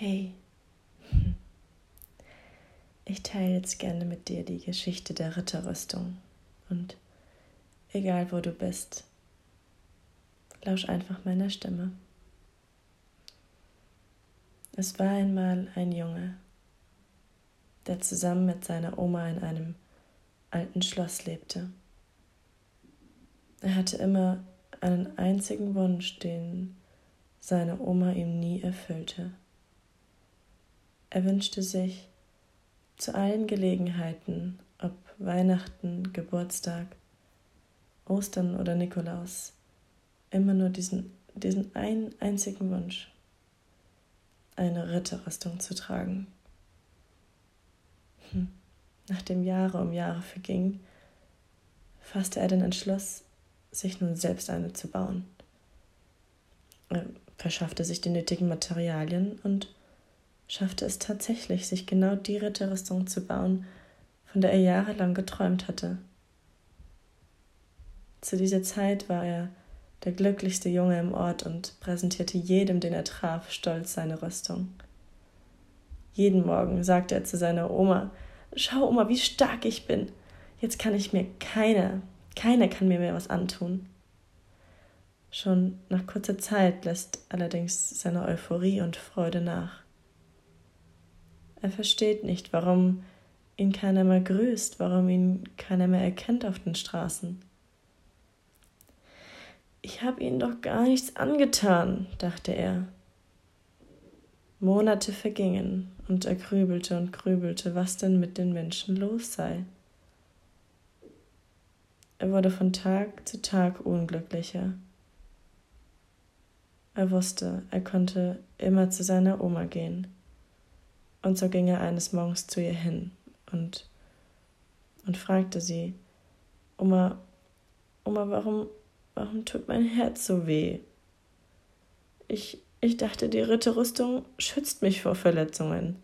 Hey, ich teile jetzt gerne mit dir die Geschichte der Ritterrüstung und egal wo du bist, lausch einfach meiner Stimme. Es war einmal ein Junge, der zusammen mit seiner Oma in einem alten Schloss lebte. Er hatte immer einen einzigen Wunsch, den seine Oma ihm nie erfüllte. Er wünschte sich zu allen Gelegenheiten, ob Weihnachten, Geburtstag, Ostern oder Nikolaus, immer nur diesen, diesen einen einzigen Wunsch, eine Ritterrüstung zu tragen. Hm. Nachdem Jahre um Jahre vergingen, fasste er den Entschluss, sich nun selbst eine zu bauen. Er verschaffte sich die nötigen Materialien und schaffte es tatsächlich, sich genau die Ritterrüstung zu bauen, von der er jahrelang geträumt hatte. Zu dieser Zeit war er der glücklichste Junge im Ort und präsentierte jedem, den er traf, stolz seine Rüstung. Jeden Morgen sagte er zu seiner Oma, Schau, Oma, wie stark ich bin. Jetzt kann ich mir keiner, keiner kann mir mehr was antun. Schon nach kurzer Zeit lässt allerdings seine Euphorie und Freude nach. Er versteht nicht, warum ihn keiner mehr grüßt, warum ihn keiner mehr erkennt auf den Straßen. Ich habe ihnen doch gar nichts angetan, dachte er. Monate vergingen und er grübelte und grübelte, was denn mit den Menschen los sei. Er wurde von Tag zu Tag unglücklicher. Er wusste, er konnte immer zu seiner Oma gehen. Und so ging er eines Morgens zu ihr hin und, und fragte sie, Oma, Oma, warum, warum tut mein Herz so weh? Ich, ich dachte, die Ritterrüstung schützt mich vor Verletzungen.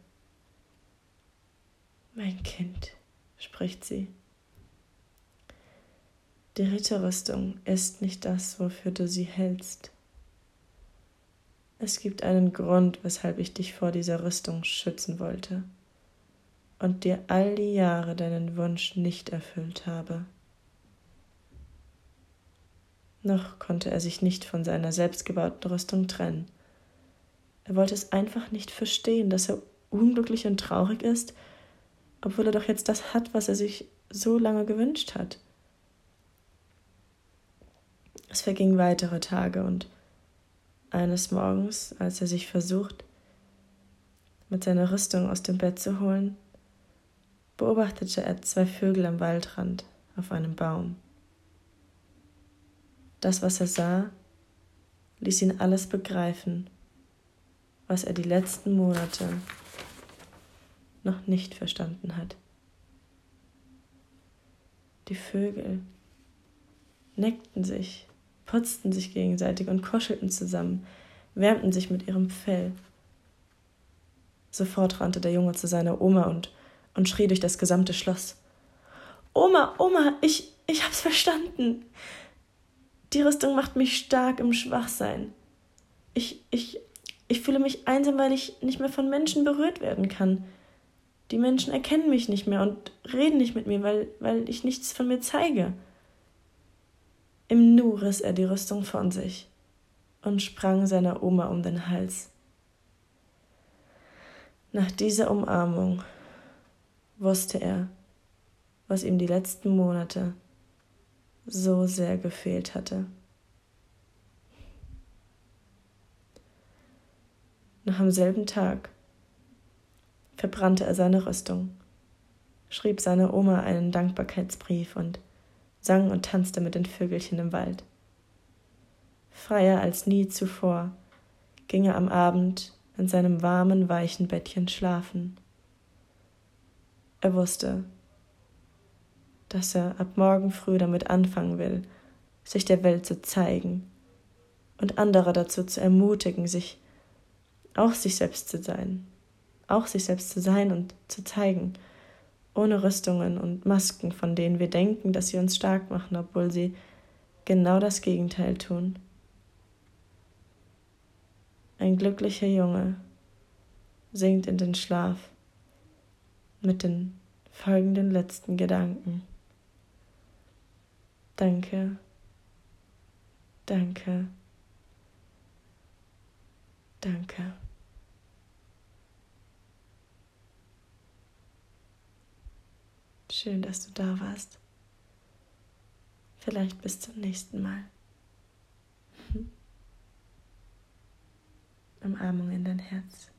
Mein Kind, spricht sie. Die Ritterrüstung ist nicht das, wofür du sie hältst. Es gibt einen Grund, weshalb ich dich vor dieser Rüstung schützen wollte und dir all die Jahre deinen Wunsch nicht erfüllt habe. Noch konnte er sich nicht von seiner selbstgebauten Rüstung trennen. Er wollte es einfach nicht verstehen, dass er unglücklich und traurig ist, obwohl er doch jetzt das hat, was er sich so lange gewünscht hat. Es vergingen weitere Tage und eines Morgens, als er sich versucht, mit seiner Rüstung aus dem Bett zu holen, beobachtete er zwei Vögel am Waldrand auf einem Baum. Das, was er sah, ließ ihn alles begreifen, was er die letzten Monate noch nicht verstanden hat. Die Vögel neckten sich putzten sich gegenseitig und kuschelten zusammen, wärmten sich mit ihrem Fell. Sofort rannte der Junge zu seiner Oma und, und schrie durch das gesamte Schloss. Oma, Oma, ich, ich hab's verstanden. Die Rüstung macht mich stark im Schwachsein. Ich, ich, ich fühle mich einsam, weil ich nicht mehr von Menschen berührt werden kann. Die Menschen erkennen mich nicht mehr und reden nicht mit mir, weil, weil ich nichts von mir zeige. Im Nu riss er die Rüstung von sich und sprang seiner Oma um den Hals. Nach dieser Umarmung wusste er, was ihm die letzten Monate so sehr gefehlt hatte. Noch am selben Tag verbrannte er seine Rüstung, schrieb seiner Oma einen Dankbarkeitsbrief und sang und tanzte mit den Vögelchen im Wald. Freier als nie zuvor ging er am Abend in seinem warmen, weichen Bettchen schlafen. Er wusste, dass er ab morgen früh damit anfangen will, sich der Welt zu zeigen und andere dazu zu ermutigen, sich auch sich selbst zu sein, auch sich selbst zu sein und zu zeigen ohne Rüstungen und Masken, von denen wir denken, dass sie uns stark machen, obwohl sie genau das Gegenteil tun. Ein glücklicher Junge sinkt in den Schlaf mit den folgenden letzten Gedanken. Danke, danke, danke. Schön, dass du da warst. Vielleicht bis zum nächsten Mal. Umarmung in dein Herz.